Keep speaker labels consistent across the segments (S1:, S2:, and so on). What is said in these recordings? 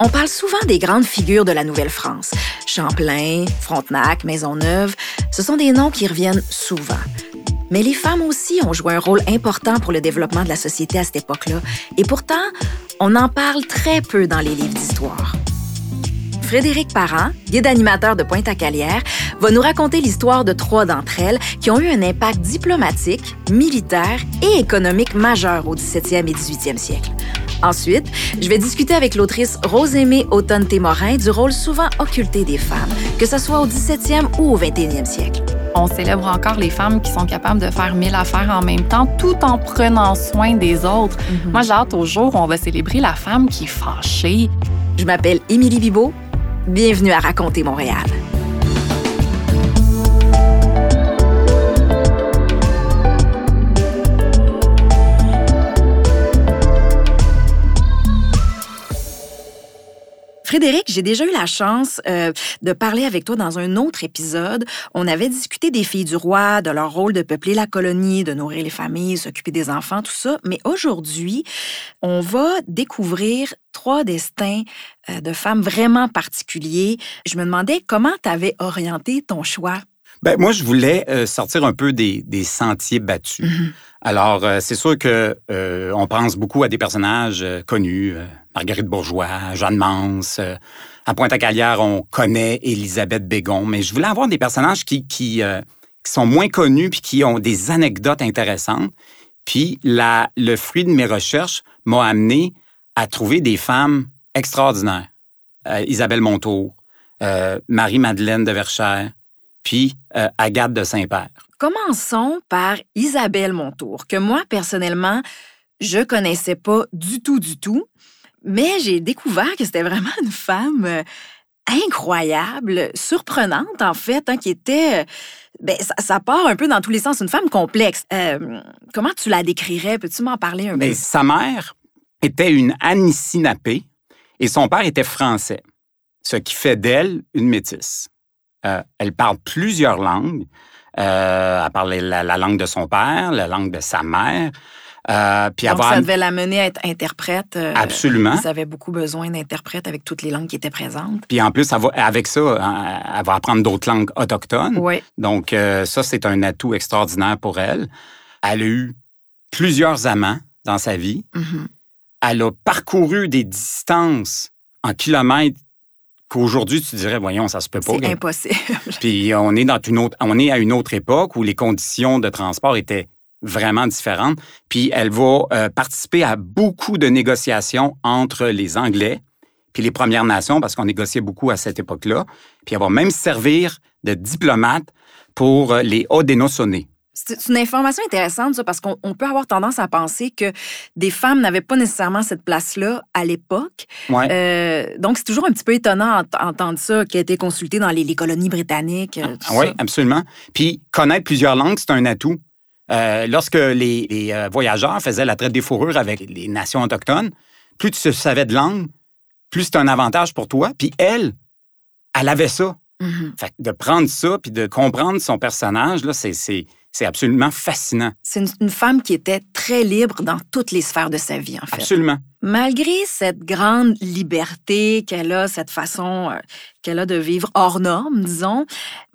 S1: On parle souvent des grandes figures de la Nouvelle-France. Champlain, Frontenac, Maisonneuve, ce sont des noms qui reviennent souvent. Mais les femmes aussi ont joué un rôle important pour le développement de la société à cette époque-là. Et pourtant, on en parle très peu dans les livres d'histoire. Frédéric Parent, guide animateur de Pointe-à-Calière, va nous raconter l'histoire de trois d'entre elles qui ont eu un impact diplomatique, militaire et économique majeur au 17e et 18e siècle. Ensuite, je vais discuter avec l'autrice Rose-Aimée Automne-Témorin du rôle souvent occulté des femmes, que ce soit au 17e ou au 21e siècle.
S2: On célèbre encore les femmes qui sont capables de faire mille affaires en même temps tout en prenant soin des autres. Moi, j'ai hâte au jour où on va célébrer la femme qui est fâchée.
S1: Je m'appelle Émilie Bibeau. Bienvenue à Raconter Montréal. Frédéric, j'ai déjà eu la chance euh, de parler avec toi dans un autre épisode. On avait discuté des filles du roi, de leur rôle de peupler la colonie, de nourrir les familles, s'occuper des enfants, tout ça. Mais aujourd'hui, on va découvrir trois destins euh, de femmes vraiment particuliers. Je me demandais comment tu avais orienté ton choix.
S3: Ben, moi, je voulais euh, sortir un peu des, des sentiers battus.
S1: Mhm.
S3: Alors, euh, c'est sûr que euh, on pense beaucoup à des personnages connus, Marguerite Bourgeois, Jeanne Mance. euh, à Pointe-à-Calière, on connaît Élisabeth Bégon, mais je voulais avoir des personnages euh, qui sont moins connus puis qui ont des anecdotes intéressantes. Puis la, le fruit de mes recherches m'a amené à trouver des femmes extraordinaires. Euh, Isabelle Montour, Marie-Madeleine de Verchères, puis Agathe de Saint-Père.
S1: Commençons par Isabelle Montour, que moi, personnellement, je connaissais pas du tout, du tout, mais j'ai découvert que c'était vraiment une femme euh, incroyable, surprenante, en fait, hein, qui était... euh, Ben, ça, ça part un peu dans tous les sens, une femme complexe. Euh, comment tu la décrirais? Peux-tu m'en parler un
S3: Mais
S1: peu?
S3: sa mère était une Anissinapé et son père était français, ce qui fait d'elle une métisse. Euh, elle parle plusieurs langues. Euh, elle parlait la, la langue de son père, la langue de sa mère. Euh, puis
S1: Donc,
S3: avoir
S1: ça devait l'amener à être interprète. euh,
S3: absolument.
S1: Ils avaient beaucoup besoin d'interprètes avec toutes les langues qui étaient présentes.
S3: Puis en plus, va- avec ça, hein, elle va apprendre d'autres langues autochtones.
S1: Oui.
S3: Donc euh, ça, c'est un atout extraordinaire pour elle. Elle a eu plusieurs amants dans sa vie.
S1: Mhm.
S3: elle a parcouru des distances en kilomètres qu'aujourd'hui, tu dirais, voyons, ça se peut pas.
S1: C'est impossible.
S3: Puis on est, dans une autre, on est à une autre époque où les conditions de transport étaient vraiment différentes. Puis elle va euh, participer à beaucoup de négociations entre les Anglais puis les Premières Nations, parce qu'on négociait beaucoup à cette époque-là. Puis elle va même servir de diplomate pour euh, les Haudenosaunee.
S1: C'est une information intéressante, ça, parce qu'on on peut avoir tendance à penser que des femmes n'avaient pas nécessairement cette place-là à l'époque.
S3: Ouais.
S1: Euh, donc, c'est toujours un petit peu étonnant d'entendre ça, qui a été consulté dans les, les colonies britanniques.
S3: Oui, absolument. Puis connaître plusieurs langues, c'est un atout. Euh, lorsque les, les, euh, voyageurs faisaient la traite des fourrures avec les nations autochtones, plus tu savais de langue, plus c'est un avantage pour toi. Puis elle, elle avait ça.
S1: Mhm.
S3: Fait que de prendre ça puis de comprendre son personnage, là, c'est, c'est, absolument fascinant.
S1: C'est une, une femme qui était très libre dans toutes les sphères de sa vie, en fait.
S3: Absolument.
S1: Malgré cette grande liberté qu'elle a, cette façon euh, qu'elle a de vivre hors norme, disons,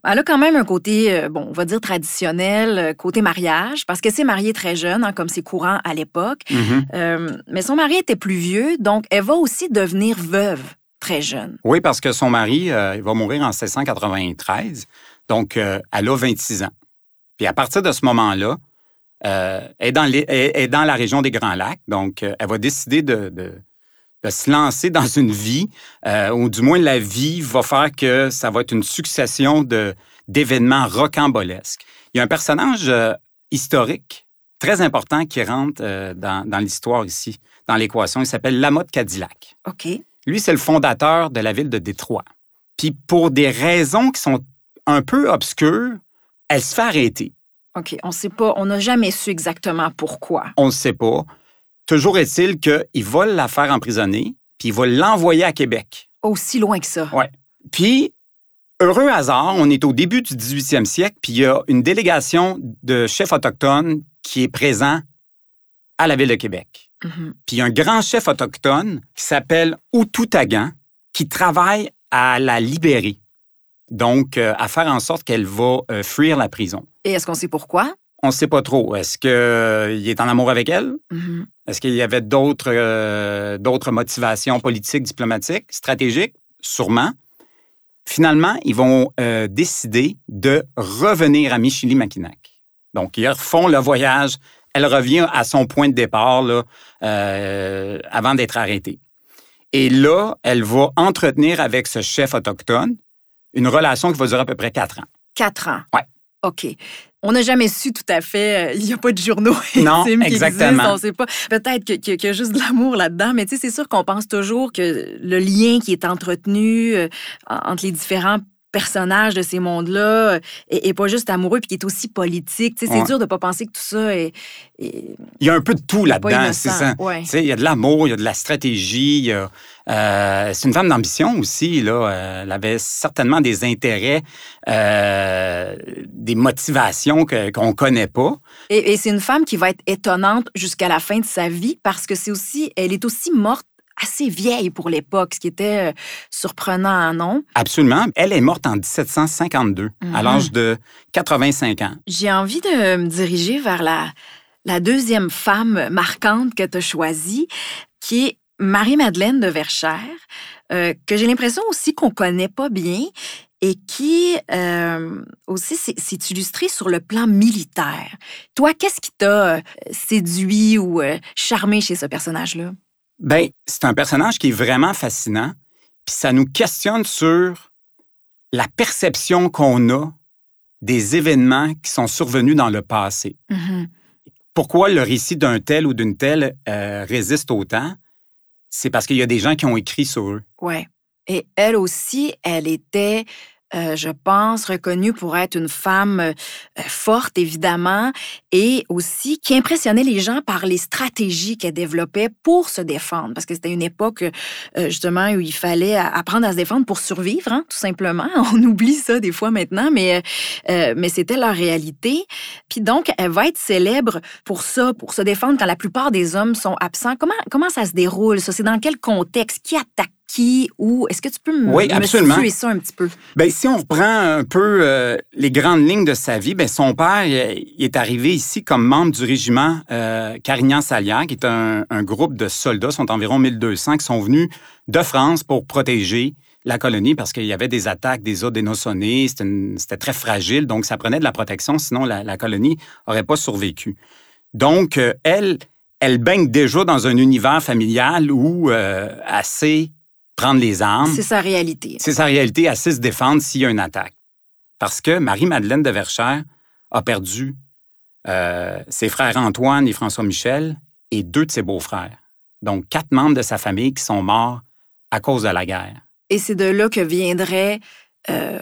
S1: elle a quand même un côté, euh, bon, on va dire traditionnel, euh, côté mariage, parce qu'elle s'est mariée très jeune, hein, comme c'est courant à l'époque.
S3: Mhm.
S1: Euh, mais son mari était plus vieux, donc elle va aussi devenir veuve très jeune.
S3: Oui, parce que son mari, il va mourir en 1693. Donc, elle a 26 ans. Puis à partir de ce moment-là, euh, elle, est dans les- elle- elle est dans la région des Grands Lacs. Donc, euh, elle va décider de, de- de se lancer dans une vie, euh, ou du moins la vie va faire que ça va être une succession de, d'événements rocambolesques. Il y a un personnage euh, historique très important qui rentre euh, dans, dans l'histoire ici, dans l'équation. Il s'appelle Lamotte Cadillac.
S1: OK.
S3: Lui, c'est le fondateur de la ville de Détroit. Puis pour des raisons qui sont un peu obscures, elle se fait arrêter.
S1: OK. On sait pas, on n'a jamais su exactement pourquoi.
S3: On ne sait pas. Toujours est-il qu'il va la faire emprisonner, puis il va l'envoyer à Québec.
S1: Aussi loin que ça.
S3: Ouais. Puis, heureux hasard, on est au début du 18e siècle, puis il y a une délégation de chefs autochtones qui est présent à la ville de Québec.
S1: Mhm.
S3: Puis il y a un grand chef autochtone qui s'appelle Oututagan qui travaille à la libérer. Donc, euh, à faire en sorte qu'elle va euh, fuir la prison.
S1: Et est-ce qu'on sait pourquoi?
S3: On ne sait pas trop. Est-ce qu'il est en amour avec elle?
S1: Mhm.
S3: Est-ce qu'il y avait d'autres euh, motivations politiques, diplomatiques, stratégiques? Sûrement. Finalement, ils vont euh, décider de revenir à Michilimackinac. Donc, ils refont le voyage. Elle revient à son point de départ là, euh, avant d'être arrêtée. Et là, elle va entretenir avec ce chef autochtone une relation qui va durer à peu près quatre ans.
S1: Quatre ans?
S3: Ouais.
S1: OK. On n'a jamais su tout à fait. euh, Il n'y a pas de journaux
S3: Non,
S1: qui
S3: exactement.
S1: existent. On sait pas. Peut-être qu'il y a juste de l'amour là-dedans, mais tu sais, c'est sûr qu'on pense toujours que le lien qui est entretenu euh, entre les différents personnages de ces mondes-là euh, est, est pas juste amoureux puis qui est aussi politique. Tu sais, c'est
S3: Ouais.
S1: dur de pas penser que tout ça est, est-
S3: Il y a un peu de tout là-dedans, c'est ça.
S1: Ouais.
S3: Il y a de l'amour, il y a de la stratégie. euh, c'est une femme d'ambition aussi. Là. Euh, Elle avait certainement des intérêts, euh, des motivations qu'on ne connaît pas.
S1: Et, et c'est une femme qui va être étonnante jusqu'à la fin de sa vie parce que c'est aussi, elle est aussi morte assez vieille pour l'époque, ce qui était euh, surprenant, non?
S3: Absolument. Elle est morte en 1752,
S1: Mhm.
S3: à l'âge de 85 ans.
S1: J'ai envie de me diriger vers la, la deuxième femme marquante que tu as choisie, qui est Marie-Madeleine de Verchères, euh, que j'ai l'impression aussi qu'on connaît pas bien et qui euh, aussi s'est illustrée sur le plan militaire. Toi, qu'est-ce qui t'a séduit ou charmé chez ce personnage-là?
S3: Ben, c'est un personnage qui est vraiment fascinant, puis ça nous questionne sur la perception qu'on a des événements qui sont survenus dans le passé.
S1: Mhm.
S3: pourquoi le récit d'un tel ou d'une telle euh, résiste autant, c'est parce qu'il y a des gens qui ont écrit sur eux.
S1: Ouais. Et elle aussi, elle était, euh, je pense, reconnue pour être une femme euh, forte, évidemment, et aussi qui impressionnait les gens par les stratégies qu'elle développait pour se défendre. Parce que c'était une époque, euh, justement, où il fallait apprendre à se défendre pour survivre, hein, tout simplement. On oublie ça des fois maintenant, mais, mais c'était leur réalité. Puis donc, elle va être célèbre pour ça, pour se défendre quand la plupart des hommes sont absents. Comment, comment ça se déroule, ça? C'est dans quel contexte? Qui attaque qui? Ou est-ce que tu peux me,
S3: Oui, absolument.
S1: ça un petit peu?
S3: Ben, si on reprend un peu euh, les grandes lignes de sa vie, ben, son père il est arrivé ici comme membre du régiment euh, Carignan-Salière, qui est un, un groupe de soldats, sont environ 1200, qui sont venus de France pour protéger la colonie parce qu'il y avait des attaques des odénosonnés, c'était très fragile, donc ça prenait de la protection, sinon la, la colonie n'aurait pas survécu. Donc, euh, elle, elle baigne déjà dans un univers familial où euh, sait prendre les armes.
S1: C'est sa réalité.
S3: C'est sa réalité, sait se défendre s'il y a une attaque. Parce que Marie-Madeleine de Verchères a perdu euh, ses frères Antoine et François-Michel et deux de ses beaux-frères. Donc, quatre membres de sa famille qui sont morts à cause de la guerre.
S1: Et c'est de là que viendraient euh,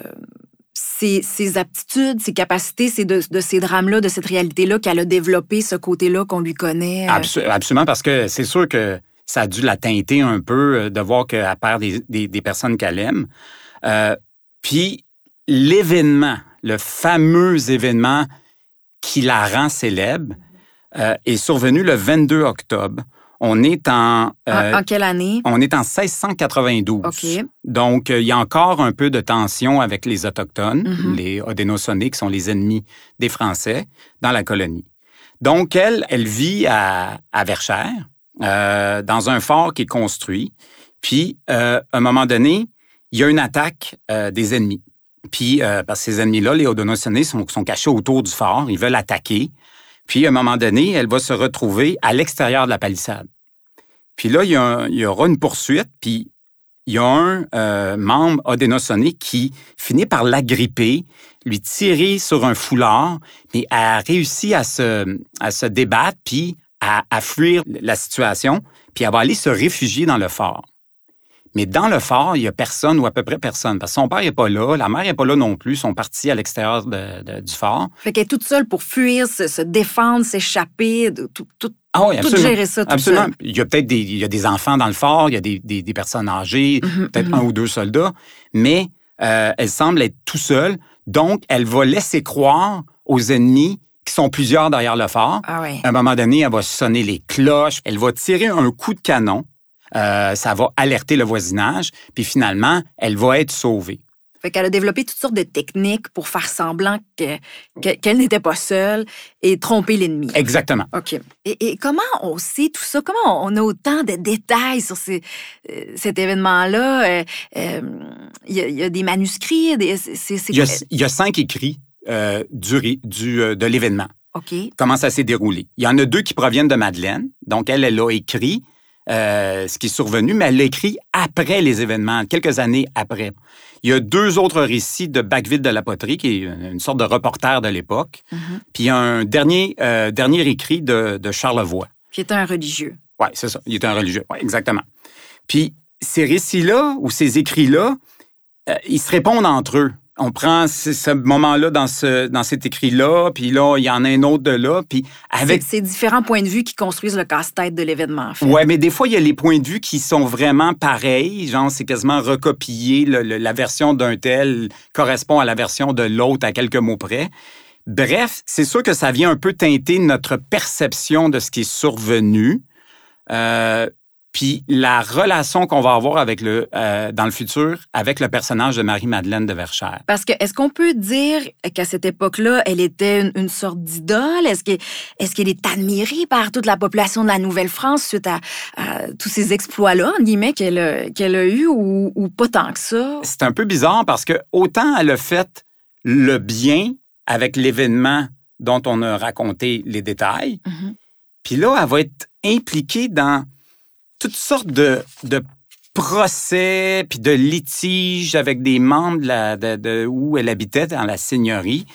S1: ses, ses aptitudes, ses capacités, c'est de, de ces drames-là, de cette réalité-là qu'elle a développé, ce côté-là qu'on lui connaît. euh.
S3: Absolument, parce que c'est sûr que ça a dû la teinter un peu euh, de voir qu'elle perd des, des- des personnes qu'elle aime. Euh, puis, l'événement, le fameux événement qui la rend célèbre, euh, est survenu le 22 octobre. On est en, euh,
S1: en, en quelle année?
S3: on est en 1692.
S1: OK.
S3: Donc, il y a encore un peu de tension avec les Autochtones,
S1: Mhm.
S3: les Odénosonnés, qui sont les ennemis des Français, dans la colonie. Donc, elle, elle vit à, à Verchères, euh, dans un fort qui est construit. Puis, euh, à un moment donné, il y a une attaque euh, des ennemis. Puis, euh, parce que ces ennemis-là, les Odénosonnés, sont, cachés autour du fort. Ils veulent attaquer. Puis, à un moment donné, elle va se retrouver à l'extérieur de la palissade. Puis là, il y, a un- il y aura une poursuite, puis il y a un euh, membre odénosonné qui finit par l'agripper, lui tirer sur un foulard, mais elle a réussi à se, à se débattre, puis à, à fuir la situation, puis elle va aller se réfugier dans le fort. Mais dans le fort, il y a personne ou à peu près personne, parce que son père n'est pas là, la mère n'est pas là non plus, ils sont partis à l'extérieur de- de- du fort.
S1: Fait qu'elle est toute seule pour fuir, se, se défendre, s'échapper, tout, tout,
S3: Ah oui,
S1: tout
S3: absolument.
S1: gérer ça
S3: Absolument. Il y a peut-être des, il y a des enfants dans le fort, il y a des, des- des personnes âgées,
S1: Mhm,
S3: peut-être
S1: mhm.
S3: un ou deux soldats, mais euh, elle semble être tout seule. Donc, elle va laisser croire aux ennemis qui sont plusieurs derrière le phare.
S1: Ah.
S3: À un moment donné, elle va sonner les cloches, elle va tirer un coup de canon, euh, ça va alerter le voisinage, puis finalement, elle va être sauvée.
S1: Fait qu'elle a développé toutes sortes de techniques pour faire semblant que- que- qu'elle n'était pas seule et tromper l'ennemi.
S3: Exactement.
S1: OK. Et, et comment on sait tout ça? Comment on a autant de détails sur ces- euh, cet événement-là? Euh, euh, Il y, a- il y a des manuscrits? Des,
S3: y a, il y a cinq écrits euh, du, ré- du, euh, de l'événement.
S1: OK.
S3: Comment ça s'est déroulé? Il y en a deux qui proviennent de Madeleine. Donc, elle, elle a écrit euh, ce qui est survenu, mais elle l'a écrit après les événements, quelques années après. Il y a deux autres récits de Bacville de la Poterie, qui est une sorte de reporter de l'époque.
S1: Mhm.
S3: Puis il y a un dernier, dernier écrit de, de Charlevoix.
S1: Qui était un religieux.
S3: Oui, c'est ça. Il était un religieux. Oui, exactement. Puis ces récits-là ou ces écrits-là, ils se répondent entre eux. On prend ce, ce moment-là dans, ce, dans cet écrit-là, puis là, il y en a un autre de là, puis avec...
S1: C'est, différents points de vue qui construisent le casse-tête de l'événement, en fait.
S3: Ouais, mais des fois, il y a les points de vue qui sont vraiment pareils. Genre, c'est quasiment recopié. le- le- la version d'un tel correspond à la version de l'autre à quelques mots près. Bref, c'est sûr que ça vient un peu teinter notre perception de ce qui est survenu. Euh, puis la relation qu'on va avoir avec le, euh, dans le futur avec le personnage de Marie-Madeleine de Verchères.
S1: Parce que est-ce qu'on peut dire qu'à cette époque-là, elle était une, une sorte d'idole? Est-ce que- est-ce qu'elle est admirée par toute la population de la Nouvelle-France suite à, à tous ces exploits-là, en guillemets, qu'elle a, qu'elle a ou, ou pas tant que ça?
S3: C'est un peu bizarre parce que autant elle a fait le bien avec l'événement dont on a raconté les détails,
S1: Mhm.
S3: Puis là, elle va être impliquée dans toutes sortes de, de procès, puis de litiges avec des membres de la, de, de- où elle habitait, dans la seigneurie.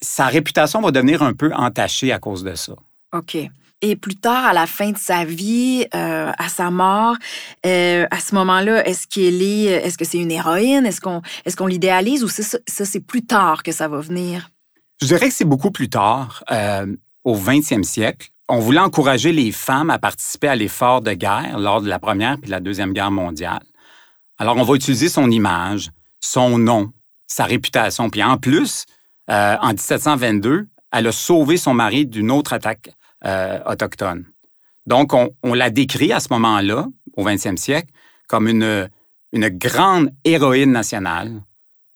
S3: Sa réputation va devenir un peu entachée à cause de ça.
S1: OK. Et plus tard, à la fin de sa vie, euh, à sa mort, euh, à ce moment-là, est-ce qu'elle est, est-ce que c'est une héroïne? Est-ce qu'on, est-ce qu'on l'idéalise ou c'est ça, ça, c'est plus tard que ça va venir?
S3: Je dirais que c'est beaucoup plus tard, euh, au 20e siècle. On voulait encourager les femmes à participer à l'effort de guerre lors de la Première puis de la Deuxième Guerre mondiale. Alors, on va utiliser son image, son nom, sa réputation. Puis en plus, euh, en 1722, elle a sauvé son mari d'une autre attaque euh, autochtone. Donc, on, la décrit à ce moment-là, au 20e siècle, comme une, une grande héroïne nationale.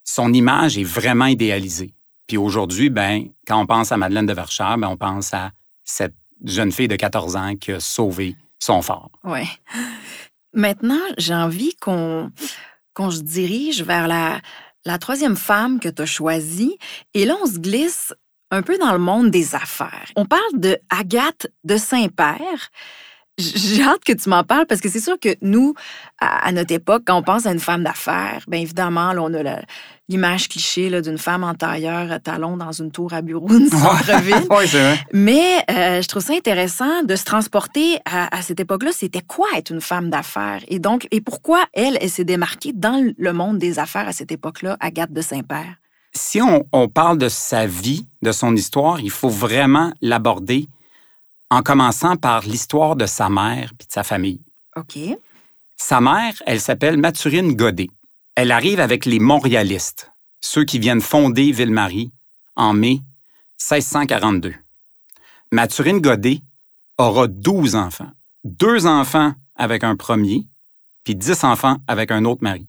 S3: Son image est vraiment idéalisée. Puis aujourd'hui, ben, quand on pense à Madeleine de Verchères, ben, on pense à cette jeune fille de 14 ans qui a sauvé son fort.
S1: Ouais. Maintenant, j'ai envie qu'on qu'on se dirige vers la, la troisième femme que tu as choisie. Et là, on se glisse un peu dans le monde des affaires. On parle de Agathe de Saint-Père. J'ai hâte que tu m'en parles parce que c'est sûr que nous, à, à notre époque, quand on pense à une femme d'affaires, bien évidemment, là, on a l'image cliché là, d'une femme en tailleur à talons dans une tour à bureau d'une centre-ville.
S3: oui, c'est vrai.
S1: Mais euh, je trouve ça intéressant de se transporter à, à cette époque-là. C'était quoi être une femme d'affaires? Et donc, et pourquoi elle, elle s'est démarquée dans le monde des affaires à cette époque-là, Agathe de Saint-Père?
S3: Si on, on parle de sa vie, de son histoire, il faut vraiment l'aborder en commençant par l'histoire de sa mère puis de sa famille.
S1: OK.
S3: Sa mère, elle s'appelle Mathurine Godet. Elle arrive avec les Montréalistes, ceux qui viennent fonder Ville-Marie en mai 1642. Mathurine Godet aura 12 enfants. Deux enfants avec un premier, puis 10 enfants avec un autre mari.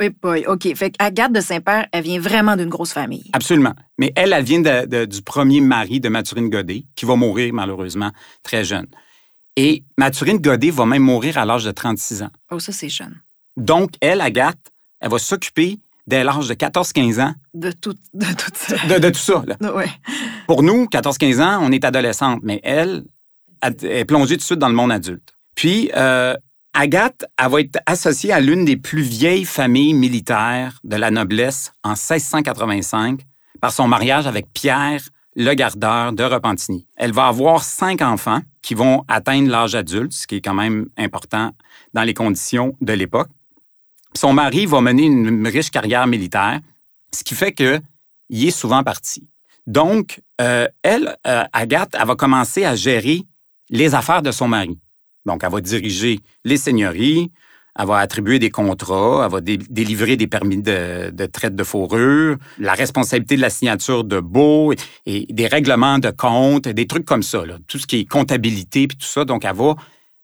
S1: Oui, boy. OK. Fait qu'Agathe de Saint-Père, elle vient vraiment d'une grosse famille.
S3: Absolument. Mais elle, elle vient de- de- du premier mari de Mathurine Godet, qui va mourir malheureusement très jeune. Et Mathurine Godet va même mourir à l'âge de 36 ans.
S1: Oh, ça, c'est jeune.
S3: Donc, elle, Agathe, elle va s'occuper dès l'âge de 14-15 ans
S1: De tout, de tout ça.
S3: de, de tout ça. là.
S1: Ouais.
S3: Pour nous, 14-15 ans, on est adolescente, mais elle, elle est plongée tout de suite dans le monde adulte. Puis, euh, Agathe, elle va être associée à l'une des plus vieilles familles militaires de la noblesse en 1685 par son mariage avec Pierre le gardeur de Repentigny. Elle va avoir cinq enfants qui vont atteindre l'âge adulte, ce qui est quand même important dans les conditions de l'époque. Son mari va mener une riche carrière militaire, ce qui fait que il est souvent parti. Donc, euh, elle, euh, Agathe, elle va commencer à gérer les affaires de son mari. Donc, elle va diriger les seigneuries, Elle va attribuer des contrats, elle va délivrer des permis de, traite de fourrure, la responsabilité de la signature de beau et, des règlements de compte, des trucs comme ça, tout ce qui est comptabilité puis tout ça. Donc, elle va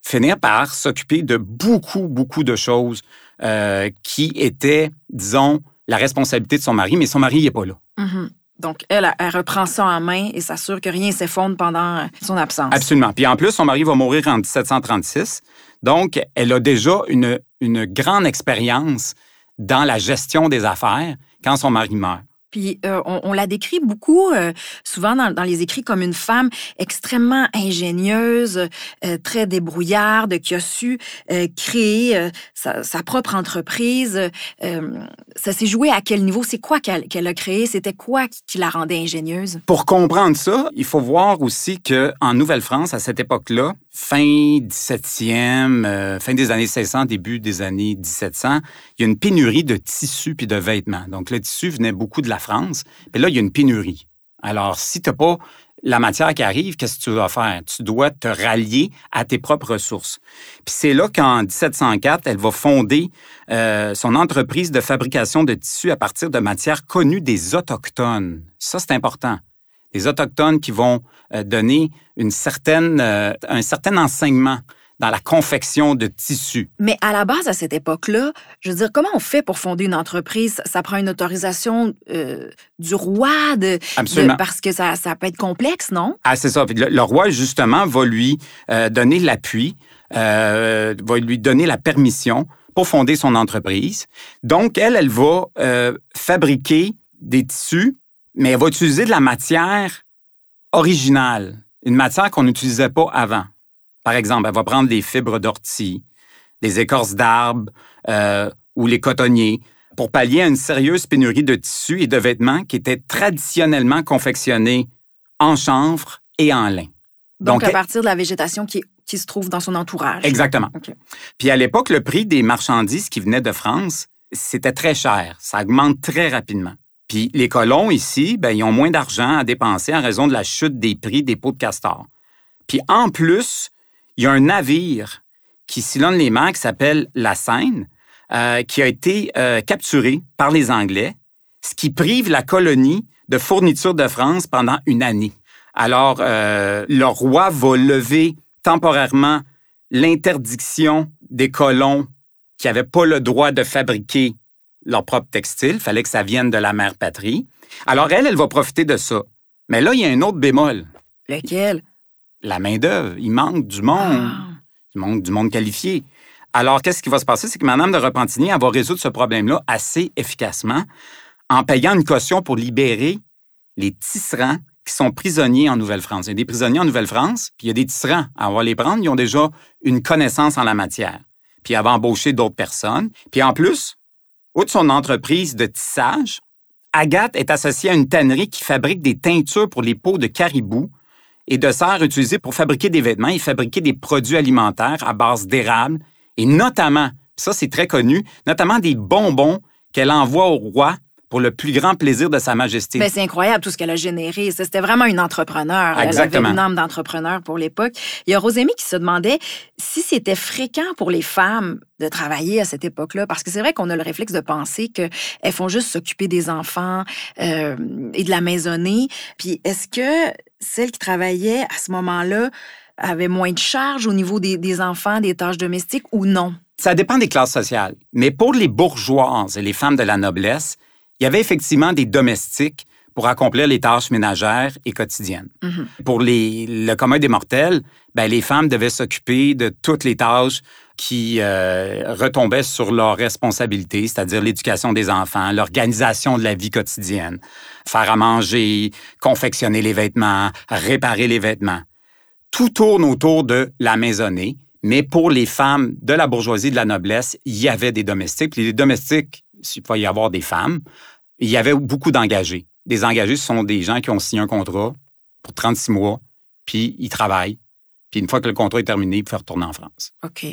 S3: finir par s'occuper de beaucoup, beaucoup de choses euh, qui étaient, disons, la responsabilité de son mari, mais son mari n'est pas là.
S1: Mm-hmm. Donc, elle, elle reprend ça en main et s'assure que rien s'effondre pendant son absence.
S3: Absolument. Puis en plus, son mari va mourir en 1736. Donc, elle a déjà une grande expérience dans la gestion des affaires quand son mari meurt.
S1: Puis euh, on, la décrit beaucoup, euh, souvent dans, les écrits, comme une femme extrêmement ingénieuse, euh, très débrouillarde, qui a su créer sa, propre entreprise. ça s'est joué à quel niveau? C'est quoi qu'elle a créé? C'était quoi qui, la rendait ingénieuse?
S3: Pour comprendre ça, il faut voir aussi qu'en Nouvelle-France, à cette époque-là, fin 17e, fin des années 1600, début des années 1700, il y a une pénurie de tissus puis de vêtements. Donc le tissu venait beaucoup de la France. Puis là, il y a une pénurie. Alors, si tu pas la matière qui arrive, qu'est-ce que tu dois faire? Tu dois te rallier à tes propres ressources. Puis c'est là qu'en 1704, elle va fonder euh, son entreprise de fabrication de tissus à partir de matières connues des Autochtones. Ça, c'est important. Les Autochtones qui vont euh, donner une certaine, euh, un certain enseignement dans la confection de tissus.
S1: Mais à la base, à cette époque-là, je veux dire, comment on fait pour fonder une entreprise? Ça prend une autorisation euh, du roi de, parce que ça, ça peut être complexe, non?
S3: Ah, c'est ça. Le, roi, justement, va lui euh, donner l'appui, euh, va lui donner la permission pour fonder son entreprise. Donc, elle, elle va fabriquer des tissus, mais elle va utiliser de la matière originale, une matière qu'on n'utilisait pas avant. Par exemple, elle va prendre des fibres d'ortie, des écorces d'arbres euh, ou les cotonniers pour pallier à une sérieuse pénurie de tissus et de vêtements qui étaient traditionnellement confectionnés en chanvre et en lin.
S1: Donc, à partir de la végétation qui, qui, se trouve dans son entourage.
S3: Exactement. Puis à l'époque, le prix des marchandises qui venaient de France, c'était très cher. Ça augmente très rapidement. Puis les colons ici, ben, ils ont moins d'argent à dépenser en raison de la chute des prix des pots de castor. Puis en plus, il y a un navire qui sillonne les mers qui s'appelle la Seine, euh, qui a été euh, capturé par les Anglais, ce qui prive la colonie de fourniture de France pendant une année. Alors, euh, le roi va lever temporairement l'interdiction des colons qui n'avaient pas le droit de fabriquer leur propre textile. Il fallait que ça vienne de la mère patrie. Alors, elle, elle va profiter de ça. Mais là, il y a un autre bémol.
S1: Lequel?
S3: la main-d'œuvre. Il manque du monde. Ah. Il manque du monde qualifié. Alors, qu'est-ce qui va se passer? C'est que Mme de Repentigny, elle va résoudre ce problème-là assez efficacement en payant une caution pour libérer les tisserands qui sont prisonniers en Nouvelle-France. Il y a des prisonniers en Nouvelle-France, puis il y a des tisserands. On va les prendre, ils ont déjà une connaissance en la matière. Puis elle va embaucher d'autres personnes. Puis en plus, outre son entreprise de tissage, Agathe est associée à une tannerie qui fabrique des teintures pour les peaux de caribou et de serre utilisées pour fabriquer des vêtements et fabriquer des produits alimentaires à base d'érable et notamment, ça c'est très connu, notamment des bonbons qu'elle envoie au roi pour le plus grand plaisir de Sa Majesté.
S1: Ben, c'est incroyable tout ce qu'elle a généré. C'était vraiment une entrepreneur.
S3: Exactement.
S1: Elle avait une âme d'entrepreneur pour l'époque. Il y a Rosémie qui se demandait si c'était fréquent pour les femmes de travailler à cette époque-là, parce que c'est vrai qu'on a le réflexe de penser qu'elles font juste s'occuper des enfants euh, et de la maisonnée. Puis est-ce que celles qui travaillaient à ce moment-là avaient moins de charges au niveau des, des enfants, des tâches domestiques ou non?
S3: Ça dépend des classes sociales. Mais pour les bourgeoises et les femmes de la noblesse, il y avait effectivement des domestiques pour accomplir les tâches ménagères et quotidiennes. Mhm. Pour les, le commun des mortels, ben, les femmes devaient s'occuper de toutes les tâches qui euh, retombaient sur leur responsabilité, c'est-à-dire l'éducation des enfants, l'organisation de la vie quotidienne, faire à manger, confectionner les vêtements, réparer les vêtements. Tout tourne autour de la maisonnée, mais pour les femmes de la bourgeoisie de la noblesse, il y avait des domestiques. Puis les domestiques s'il peut y avoir des femmes, il y avait beaucoup d'engagés. Des engagés, ce sont des gens qui ont signé un contrat pour 36 mois, puis ils travaillent. Puis une fois que le contrat est terminé, ils peuvent retourner en France.
S1: OK.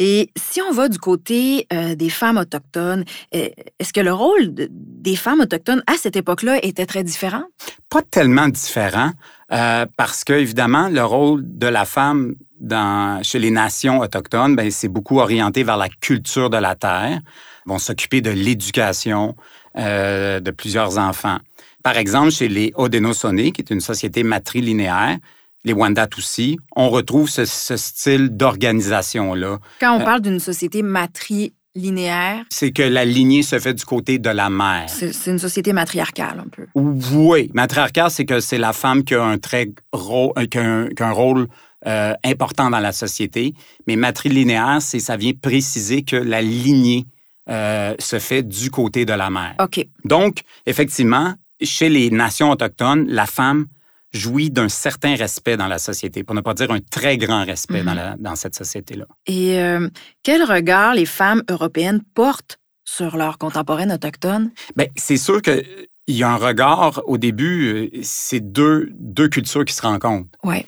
S1: Et si on va du côté euh, des femmes autochtones, euh, est-ce que le rôle des femmes autochtones à cette époque-là était très différent?
S3: Pas tellement différent, euh, parce que, évidemment, le rôle de la femme dans, chez les nations autochtones, ben, c'est beaucoup orienté vers la culture de la terre. Ils vont s'occuper de l'éducation euh, de plusieurs enfants. Par exemple, chez les Haudenosaunee, qui est une société matrilinéaire, les Wendat aussi, on retrouve ce, style d'organisation-là.
S1: Quand on euh, parle d'une société matrilinéaire,
S3: c'est que la lignée se fait du côté de la mère.
S1: C'est une société matriarcale un peu.
S3: Oui, matriarcale, c'est que c'est la femme qui a un très gros, euh, qui a un, rôle euh, important dans la société. Mais matrilinéaire, c'est ça vient préciser que la lignée se fait du côté de la mère.
S1: OK.
S3: Donc, effectivement, chez les nations autochtones, la femme jouit d'un certain respect dans la société, pour ne pas dire un très grand respect dans, mhm. dans, cette société-là.
S1: Et euh, quel regard les femmes européennes portent sur leurs contemporaines autochtones?
S3: Bien, c'est sûr qu'il y a un regard, au début, euh, c'est deux, deux cultures qui se rencontrent.
S1: Oui.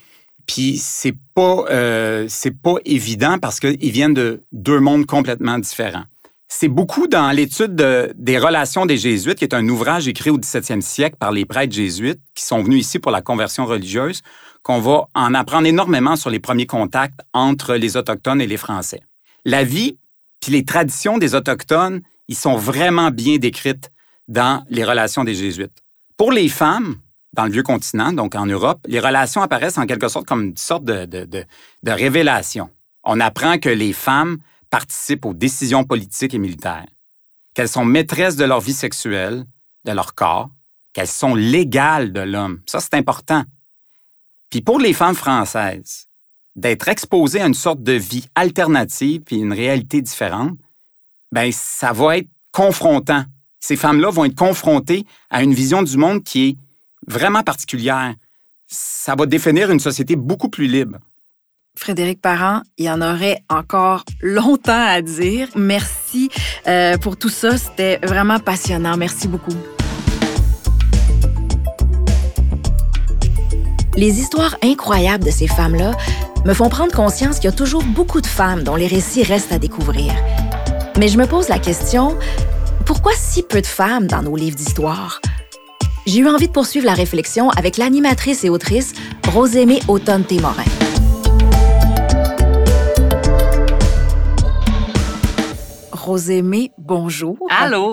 S3: Puis c'est pas, euh, pas évident parce qu'ils viennent de deux mondes complètement différents. C'est beaucoup dans l'étude des relations des Jésuites, qui est un ouvrage écrit au 17e siècle par les prêtres jésuites qui sont venus ici pour la conversion religieuse, qu'on va en apprendre énormément sur les premiers contacts entre les Autochtones et les Français. La vie puis les traditions des Autochtones, ils sont vraiment bien décrites dans les relations des Jésuites. Pour les femmes, dans le vieux continent, donc en Europe, les relations apparaissent en quelque sorte comme une sorte de, révélation. On apprend que les femmes participent aux décisions politiques et militaires, qu'elles sont maîtresses de leur vie sexuelle, de leur corps, qu'elles sont légales de l'homme. Ça, c'est important. Puis pour les femmes françaises, d'être exposées à une sorte de vie alternative puis une réalité différente, ben ça va être confrontant. Ces femmes-là vont être confrontées à une vision du monde qui est vraiment particulière. Ça va définir une société beaucoup plus libre.
S1: Frédéric Parent, il y en aurait encore longtemps à dire. Merci euh, pour tout ça. C'était vraiment passionnant. Merci beaucoup. Les histoires incroyables de ces femmes-là me font prendre conscience qu'il y a toujours beaucoup de femmes dont les récits restent à découvrir. Mais je me pose la question, pourquoi si peu de femmes dans nos livres d'histoire? J'ai eu envie de poursuivre la réflexion avec l'animatrice et autrice Rosémée Automne-Témorin. Rosémée, bonjour.
S2: Allô?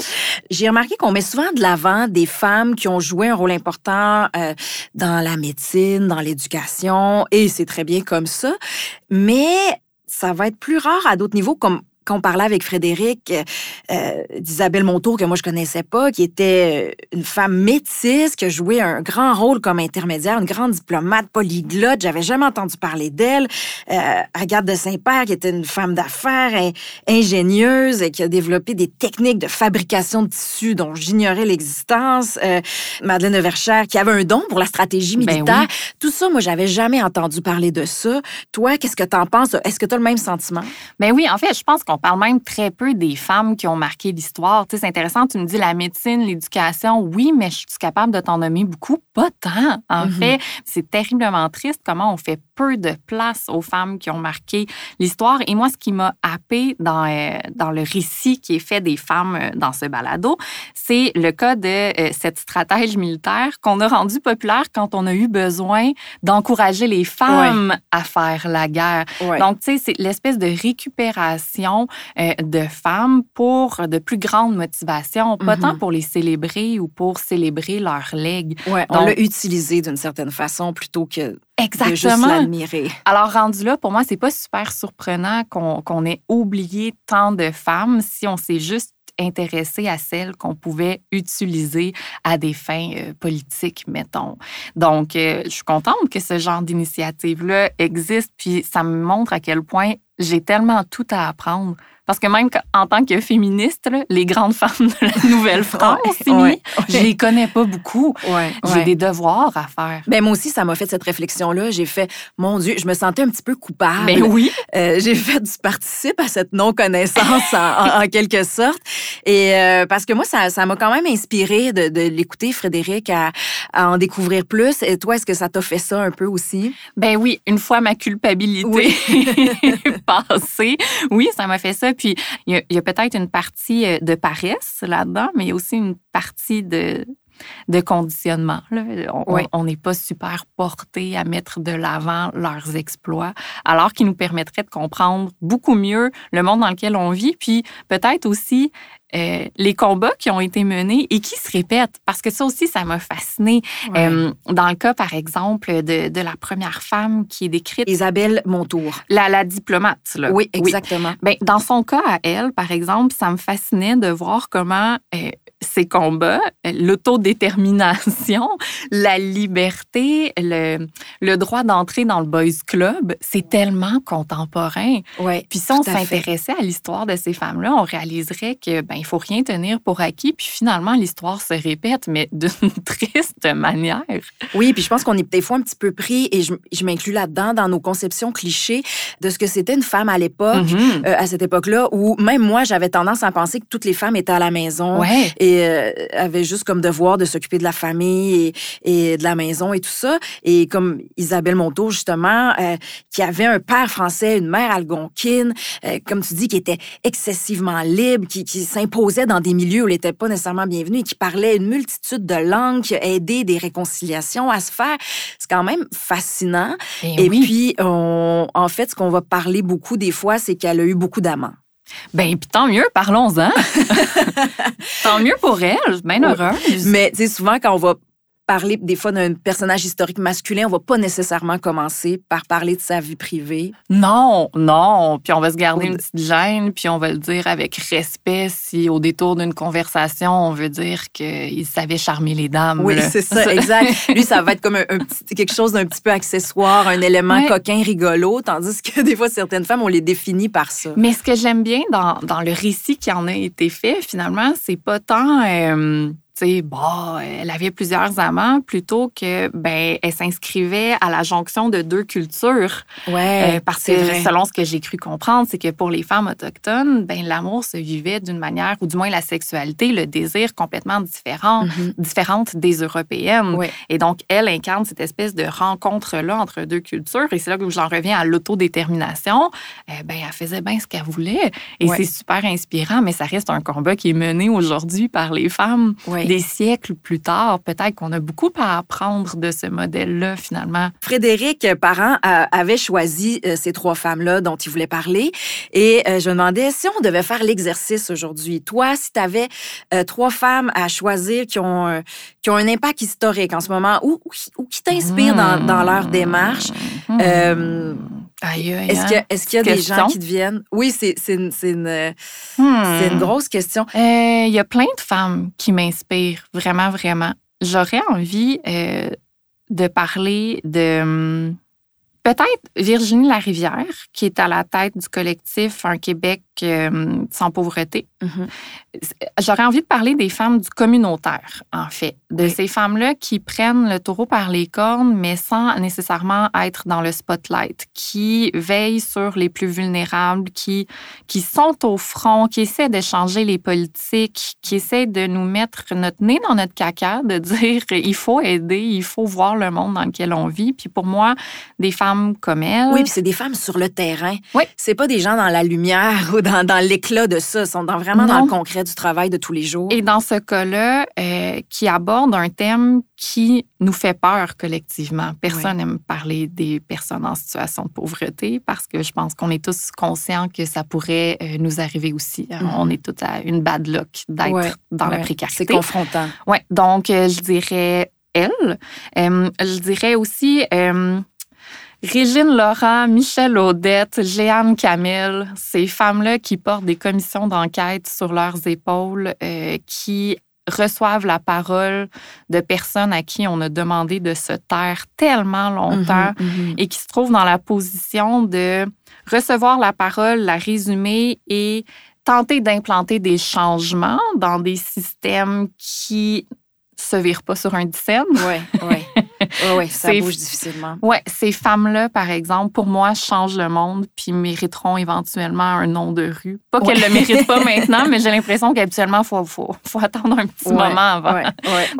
S1: J'ai remarqué qu'on met souvent de l'avant des femmes qui ont joué un rôle important euh, dans la médecine, dans l'éducation, et c'est très bien comme ça. Mais ça va être plus rare à d'autres niveaux, comme quand on parlait avec Frédéric euh, d'Isabelle Montour, que moi je connaissais pas, qui était euh, une femme métisse, qui a joué un grand rôle comme intermédiaire, une grande diplomate polyglotte. J'avais jamais entendu parler d'elle. Euh, Agathe de Saint-Père, qui était une femme d'affaires ingénieuse et qui a développé des techniques de fabrication de tissus dont j'ignorais l'existence. Euh, Madeleine de Verchères, qui avait un don pour la stratégie ben militaire. Tout ça, moi, j'avais jamais entendu parler de ça. Toi, qu'est-ce que tu en penses? Est-ce que tu as le même sentiment?
S2: Ben oui, en fait, je pense qu'on on parle même très peu des femmes qui ont marqué l'histoire. C'est intéressant, tu me dis la médecine, l'éducation, oui, mais je suis capable de t'en nommer beaucoup, pas tant. En mm-hmm. fait, c'est terriblement triste comment on fait peu de place aux femmes qui ont marqué l'histoire. Et moi, ce qui m'a happé dans, euh, dans le récit qui est fait des femmes euh, dans ce balado, c'est le cas de euh, cette stratège militaire qu'on a rendu populaire quand on a eu besoin d'encourager les femmes à faire la guerre. Donc, tu sais, c'est l'espèce de récupération de femmes pour de plus grandes motivations, pas tant mm-hmm. pour les célébrer ou pour célébrer leur legs.
S1: Ouais, on l'a utilisé d'une certaine façon plutôt que Exactement.
S2: Alors, rendu là, pour moi, c'est pas super surprenant qu'on ait oublié tant de femmes si on s'est juste intéressé à celles qu'on pouvait utiliser à des fins euh, politiques, mettons. Donc, euh, je suis contente que ce genre d'initiative-là existe, puis ça me montre à quel point j'ai tellement tout à apprendre parce que même en tant que féministe, les grandes femmes de la Nouvelle-France, je les connais pas beaucoup. J'ai des devoirs à faire.
S1: Ben, moi aussi, ça m'a fait cette réflexion-là. J'ai fait, mon Dieu, je me sentais un petit peu coupable.
S2: Ben oui.
S1: Euh, j'ai fait du participe à cette non-connaissance en, quelque sorte. Et euh, parce que moi, ça m'a quand même inspiré de, l'écouter, Frédéric, à, en découvrir plus. Et toi, est-ce que ça t'a fait ça un peu aussi?
S2: Ben oui, une fois ma culpabilité passée, oui, ça m'a fait ça. Puis il y a, peut-être une partie euh, de paresse là-dedans, mais il y a aussi une partie de de conditionnement. On n'est pas super porté à mettre de l'avant leurs exploits, alors qu'ils nous permettraient de comprendre beaucoup mieux le monde dans lequel on vit, puis peut-être aussi euh, les combats qui ont été menés et qui se répètent. Parce que ça aussi, ça m'a fasciné. Euh, dans le cas, par exemple, de, de, la première femme qui est décrite.
S1: Isabelle Montour.
S2: La, la diplomate. Là.
S1: Oui, exactement.
S2: Oui. Ben, dans son cas, à elle, par exemple, ça me fascinait de voir comment euh, ces combats, l'autodétermination, la liberté, le, le droit d'entrer dans le boys club, c'est tellement contemporain.
S1: Ouais,
S2: puis si on s'intéressait à l'histoire de ces femmes-là, on réaliserait que ben il faut rien tenir pour acquis. Puis finalement, l'histoire se répète, mais d'une triste manière.
S1: Oui, puis je pense qu'on est des fois un petit peu pris, et je, je m'inclus là-dedans, dans nos conceptions clichés de ce que c'était une femme à l'époque,
S2: Mhm.
S1: euh, à cette époque-là, où même moi, j'avais tendance à penser que toutes les femmes étaient à la maison
S2: Ouais.
S1: et euh, avaient juste comme devoir de s'occuper de la famille et, et de la maison et tout ça. Et comme Isabelle Monteau, justement, euh, qui avait un père français, une mère algonquine, euh, comme tu dis, qui était excessivement libre, qui, qui s'imposait dans des milieux où elle n'était pas nécessairement bienvenue et qui parlait une multitude de langues, qui a aidé des réconciliations à se faire. C'est quand même fascinant.
S2: Ben
S1: Et
S2: oui.
S1: puis, on, en fait, ce qu'on va parler beaucoup des fois, c'est qu'elle a eu beaucoup d'amants.
S2: Ben, puis tant mieux, parlons-en. tant mieux pour elle, bien heureuse.
S1: Mais tu sais, souvent, quand on va parler des fois d'un personnage historique masculin, on va pas nécessairement commencer par parler de sa vie privée.
S2: Non, non. Puis on va se garder une petite gêne, puis on va le dire avec respect si au détour d'une conversation, on veut dire qu'il savait charmer les dames.
S1: Oui, c'est ça, exact. Lui, ça va être comme un, un petit, quelque chose d'un petit peu accessoire, un élément
S2: Ouais.
S1: coquin, rigolo, tandis que des fois, certaines femmes, on les définit par ça.
S2: Mais ce que j'aime bien dans, dans le récit qui en a été fait, finalement, c'est pas tant, euh, bon, elle avait plusieurs amants, plutôt que, ben, elle s'inscrivait à la jonction de deux cultures.
S1: Ouais,
S2: Euh, parce que
S1: vrai.
S2: selon ce que j'ai cru comprendre, c'est que pour les femmes autochtones, ben, l'amour se vivait d'une manière, ou du moins la sexualité, le désir complètement différent,
S1: Mhm.
S2: différente des européennes.
S1: Ouais.
S2: Et donc, elle incarne cette espèce de rencontre-là entre deux cultures. Et c'est là que j'en reviens à l'autodétermination. Euh, ben, elle faisait bien ce qu'elle voulait. Et
S1: Ouais.
S2: c'est super inspirant, mais ça reste un combat qui est mené aujourd'hui par les femmes.
S1: Ouais.
S2: Des siècles plus tard, peut-être qu'on a beaucoup à apprendre de ce modèle-là, finalement.
S1: Frédéric Parent euh, avait choisi euh, ces trois femmes-là dont il voulait parler. Et euh, je me demandais si on devait faire l'exercice aujourd'hui. Toi, si tu avais trois femmes à choisir qui ont, euh, qui ont un impact historique en ce moment ou, ou, qui- t'inspirent dans, dans leur démarche,
S2: Hmm.
S1: euh,
S2: Aïe, aïe,
S1: est-ce
S2: hein?
S1: qu'il y a, est-ce qu'il y a des gens qui te viennent? Oui, c'est c'est une, c'est une, euh,
S2: Hmm.
S1: c'est une grosse question.
S2: Euh, Il y a plein de femmes qui m'inspirent, vraiment, vraiment. J'aurais envie euh, de parler de hum, peut-être Virginie Larivière, qui est à la tête du collectif Un Québec euh, sans pauvreté.
S1: Mhm.
S2: J'aurais envie de parler des femmes du communautaire, en fait, de
S1: Oui.
S2: ces femmes-là qui prennent le taureau par les cornes, mais sans nécessairement être dans le spotlight, qui veillent sur les plus vulnérables, qui, qui sont au front, qui essaient de changer les politiques, qui essaient de nous mettre notre nez dans notre caca, de dire il faut aider, il faut voir le monde dans lequel on vit. Puis pour moi, des femmes comme elles,
S1: Oui, puis c'est des femmes sur le terrain.
S2: Oui.
S1: C'est pas des gens dans la lumière ou dans, dans l'éclat de ça. Ils sont dans, vraiment dans
S2: Non.
S1: le concret du travail de tous les jours.
S2: Et dans ce cas-là, euh, qui aborde un thème qui nous fait peur collectivement. Personne n'aime parler des personnes en situation de pauvreté parce que je pense qu'on est tous conscients que ça pourrait euh, nous arriver aussi. hein.
S1: Mhm.
S2: On est tous à une bad luck d'être dans la
S1: ouais.
S2: précarité.
S1: C'est confrontant.
S2: Oui, donc euh, je dirais elle. Euh, je dirais aussi euh, Régine Laurent, Michel Audette, Jeanne Camille, ces femmes-là qui portent des commissions d'enquête sur leurs épaules, euh, qui reçoivent la parole de personnes à qui on a demandé de se taire tellement longtemps
S1: Mhm, mhm.
S2: et qui se trouvent dans la position de recevoir la parole, la résumer et tenter d'implanter des changements dans des systèmes qui se virent pas sur un
S1: ouais. Ouais, ouais, ça bouge difficilement.
S2: Ouais, ces femmes-là, par exemple, pour moi, changent le monde puis mériteront éventuellement un nom de rue. Pas qu'elles
S1: Ouais.
S2: le méritent pas maintenant, mais j'ai l'impression qu'habituellement, il faut, faut, faut attendre un petit
S1: Ouais,
S2: moment avant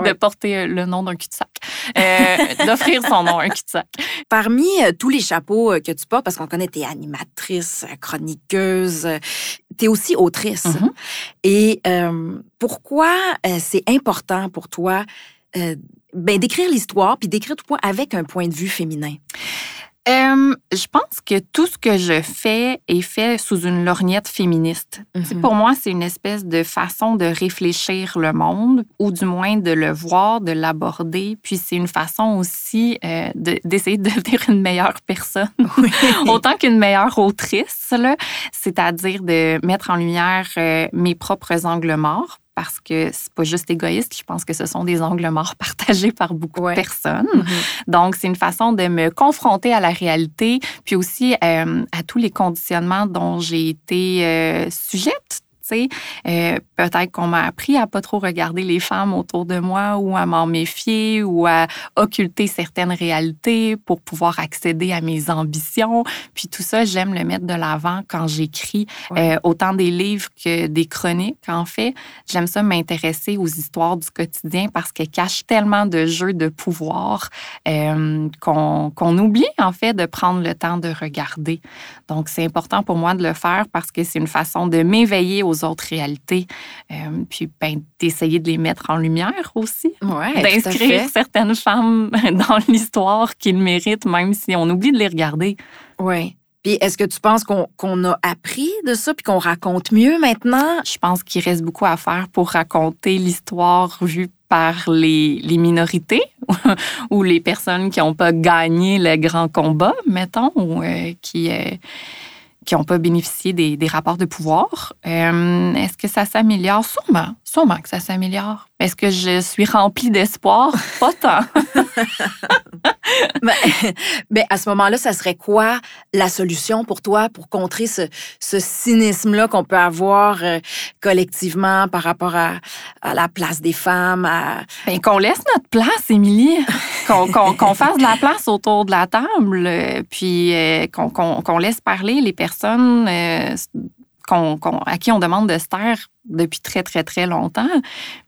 S2: de porter euh, le nom d'un cul-de-sac. Euh, D'offrir son nom à un cul-de-sac.
S1: Parmi euh, tous les chapeaux que tu portes, parce qu'on connaît tes animatrices, chroniqueuses, tu es aussi autrice.
S2: Mhm.
S1: Et euh, pourquoi euh, c'est important pour toi euh, ben, d'écrire l'histoire puis d'écrire tout point avec un point de vue féminin?
S2: Euh, je pense que tout ce que je fais est fait sous une lorgnette féministe.
S1: Mhm.
S2: Pour moi, c'est une espèce de façon de réfléchir le monde, ou du moins de le voir, de l'aborder. Puis c'est une façon aussi euh, de- d'essayer de devenir une meilleure personne, autant qu'une meilleure autrice, là. c'est-à-dire de mettre en lumière euh, mes propres angles morts. Parce que c'est pas juste égoïste, je pense que ce sont des angles morts partagés par beaucoup
S1: Ouais.
S2: de personnes.
S1: Mhm.
S2: Donc, c'est une façon de me confronter à la réalité, puis aussi euh, à tous les conditionnements dont j'ai été euh, sujette. Euh, Peut-être qu'on m'a appris à pas trop regarder les femmes autour de moi ou à m'en méfier ou à occulter certaines réalités pour pouvoir accéder à mes ambitions. Puis tout ça, j'aime le mettre de l'avant quand j'écris
S1: Ouais.
S2: euh, autant des livres que des chroniques, en fait. J'aime ça m'intéresser aux histoires du quotidien parce qu'elles cachent tellement de jeux de pouvoir euh, qu'on qu'on oublie, en fait, de prendre le temps de regarder. Donc, c'est important pour moi de le faire parce que c'est une façon de m'éveiller aux autres réalités, euh, puis ben, d'essayer de les mettre en lumière aussi.
S1: Ouais,
S2: D'inscrire certaines femmes dans l'histoire qu'ils méritent, même si on oublie de les regarder.
S1: Ouais. Puis est-ce que tu penses qu'on qu'on a appris de ça puis qu'on raconte mieux maintenant?
S2: Je pense qu'il reste beaucoup à faire pour raconter l'histoire vue par les, les minorités ou les personnes qui n'ont pas gagné le grand combat, mettons, ou euh, qui euh, qui n'ont pas bénéficié des, rapports de pouvoir. Euh, Est-ce que ça s'améliore? Sûrement. Sûrement que ça s'améliore. Est-ce que je suis remplie d'espoir? Pas tant.
S1: Ben, à ce moment-là, ça serait quoi la solution pour toi pour contrer ce, ce cynisme-là qu'on peut avoir euh, collectivement par rapport à, à la place des femmes? À...
S2: Ben, qu'on laisse notre place, Émilie. Qu'on fasse de la place autour de la table, euh, puis euh, qu'on laisse parler les personnes euh, à qui on demande de se taire depuis très, très, très longtemps.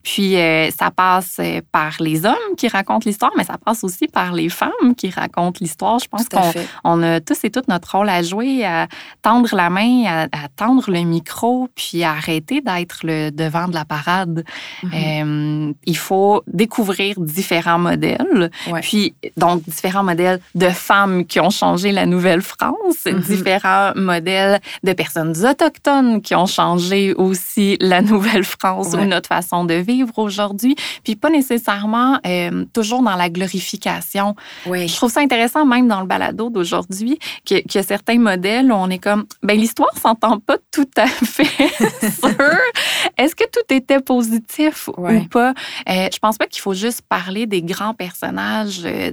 S2: Puis euh, ça passe euh, par les hommes qui racontent l'histoire, mais ça passe aussi par les femmes qui racontent l'histoire. Je pense qu'on on a tous et toutes notre rôle à jouer, à tendre la main, à, à tendre le micro, puis à arrêter d'être le devant de la parade.
S1: Mhm.
S2: Euh, il faut découvrir différents modèles.
S1: Ouais.
S2: Puis, donc, différents modèles de femmes qui ont changé la Nouvelle-France,
S1: Mhm.
S2: différents modèles de personnes autochtones qui ont changé aussi la Nouvelle-France
S1: Ouais.
S2: ou notre façon de vivre aujourd'hui. Puis, pas nécessairement euh, toujours dans la glorification.
S1: Oui.
S2: Je trouve ça intéressant, même dans le balado d'aujourd'hui, que, que certains modèles, on est comme, ben l'histoire s'entend pas tout à fait sur est-ce que tout était positif
S1: Ouais.
S2: ou pas? Euh, je pense pas qu'il faut juste parler des grands personnages euh,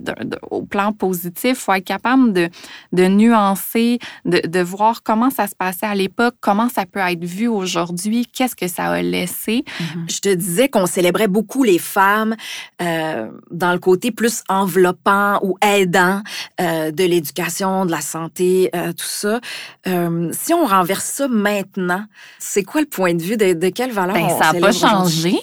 S2: au plan positif. Il faut être capable de, de nuancer, de, de voir comment ça se passait à l'époque, comment ça peut être vu aujourd'hui, qu'est-ce que ça a laissé.
S1: Je te disais qu'on célébrait beaucoup les femmes euh, dans le côté plus enveloppant ou aidant euh, de l'éducation, de la santé, euh, tout ça. Si on renverse ça maintenant, c'est quoi le point de vue de, de quelle valeur
S2: Ben,
S1: on
S2: ça n'a pas changé.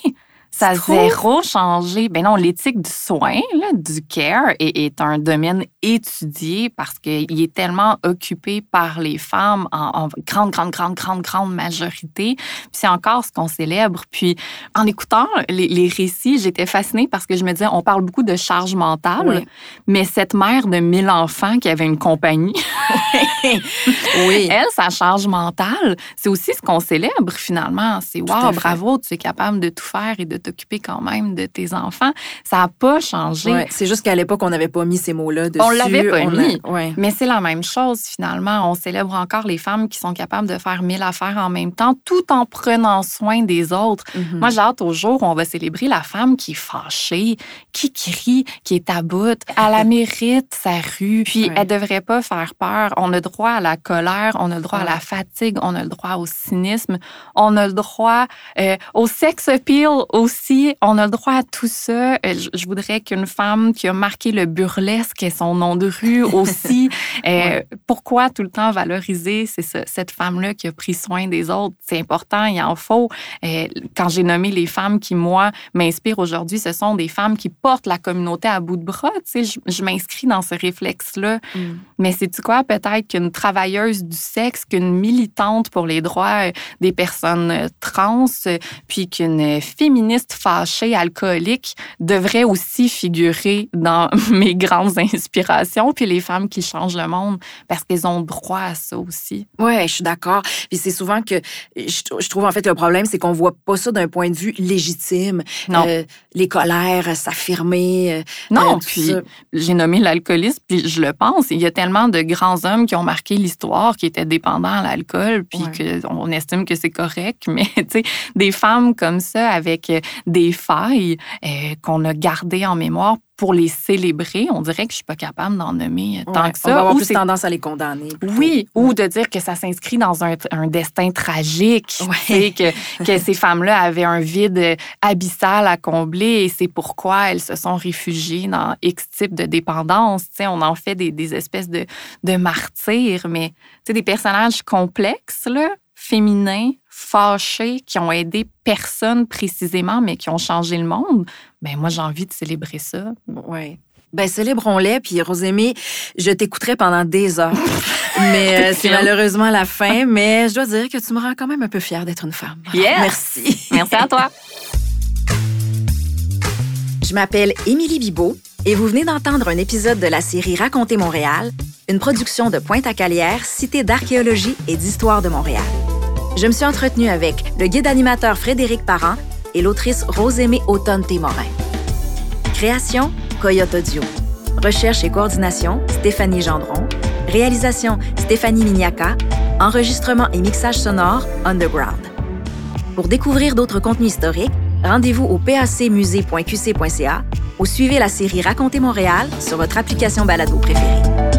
S2: Ça a zéro changé. Ben non, l'éthique du soin, là, du care, est, est un domaine étudié parce qu'il est tellement occupé par les femmes en, en grande, grande, grande, grande, grande majorité. Puis c'est encore ce qu'on célèbre. Puis en écoutant les, les récits, j'étais fascinée parce que je me disais, on parle beaucoup de charge mentale,
S1: Oui.
S2: mais cette mère de 1000 enfants qui avait une compagnie,
S1: Oui.
S2: elle, sa charge mentale, c'est aussi ce qu'on célèbre finalement. C'est wow, bravo, tu es capable de tout faire et de t'occuper quand même de tes enfants. Ça n'a pas changé.
S1: Ouais, C'est juste qu'à l'époque, on n'avait pas mis ces mots-là dessus.
S2: On l'avait pas mis.
S1: ouais.
S2: Mais c'est la même chose finalement. On célèbre encore les femmes qui sont capables de faire mille affaires en même temps, tout en prenant soin des autres.
S1: Mhm.
S2: Moi, j'ai hâte au jour où on va célébrer la femme qui est fâchée, qui crie, qui est à bout. Elle la mérite, sa rue. Puis,
S1: Ouais.
S2: elle devrait pas faire peur. On a droit à la colère, on a le droit à
S1: Ouais.
S2: la fatigue, on a le droit au cynisme, on a le droit euh, au sex appeal aussi. On a le droit à tout ça. Euh, Je, je voudrais qu'une femme qui a marqué le burlesque ait son nom de rue aussi. Euh, pourquoi tout le temps valoriser cette femme-là qui a pris soin des autres? C'est important, il en faut. Euh, quand j'ai nommé les femmes qui, moi, m'inspirent aujourd'hui, ce sont des femmes qui portent la communauté à bout de bras. Tu sais, je, m'inscris dans ce réflexe-là. Mm. Mais c'est-tu quoi? Peut-être qu'une travailleuse du sexe, qu'une militante pour les droits euh, des personnes trans, puis qu'une féministe fâchée, alcoolique, devrait aussi figurer dans mes grandes inspirations. Puis les femmes qui changent le monde, parce qu'elles ont droit à ça aussi.
S1: Oui, je suis d'accord. Puis c'est souvent que je, trouve en fait le problème, c'est qu'on voit pas ça d'un point de vue légitime.
S2: Non. Euh,
S1: les colères s'affirmer. Euh,
S2: non, puis j'ai nommé l'alcoolisme, puis je le pense. Il y a tellement de grands hommes qui ont marqué l'histoire, qui étaient dépendants à l'alcool, puis qu'on estime que c'est correct. Mais tu sais, des femmes comme ça, avec des failles euh, qu'on a gardées en mémoire pour les célébrer, on dirait que je suis pas capable d'en nommer tant que ça.
S1: On va avoir plus tendance à les condamner.
S2: Oui, ou de dire que ça s'inscrit dans un, destin tragique, que, que ces femmes-là avaient un vide abyssal à combler et c'est pourquoi elles se sont réfugiées dans X type de dépendance. on en fait des, des espèces de, de martyrs, mais des personnages complexes, là, féminins, fâchés, qui ont aidé personne précisément, mais qui ont changé le monde, ben moi, j'ai envie de célébrer ça.
S1: Oui. Ben, célébrons-les. Puis, Rosémie, je t'écouterai pendant des heures. mais euh, c'est malheureusement la fin. Mais je dois dire que tu me rends quand même un peu fière d'être une femme. Merci.
S2: Merci à toi.
S1: Je m'appelle Émilie Bibot et vous venez d'entendre un épisode de la série Raconter Montréal, une production de Pointe-à-Calière, Cité d'archéologie et d'histoire de Montréal. Je me suis entretenue avec le guide animateur Frédéric Parent et l'autrice Rosémée Automne-Témorin. Création, Coyote Audio. Recherche et coordination, Stéphanie Gendron. Réalisation, Stéphanie Miniaca. Enregistrement et mixage sonore, Underground. Pour découvrir d'autres contenus historiques, rendez-vous au pacmusée.qc.ca ou suivez la série Raconter Montréal sur votre application balado préférée.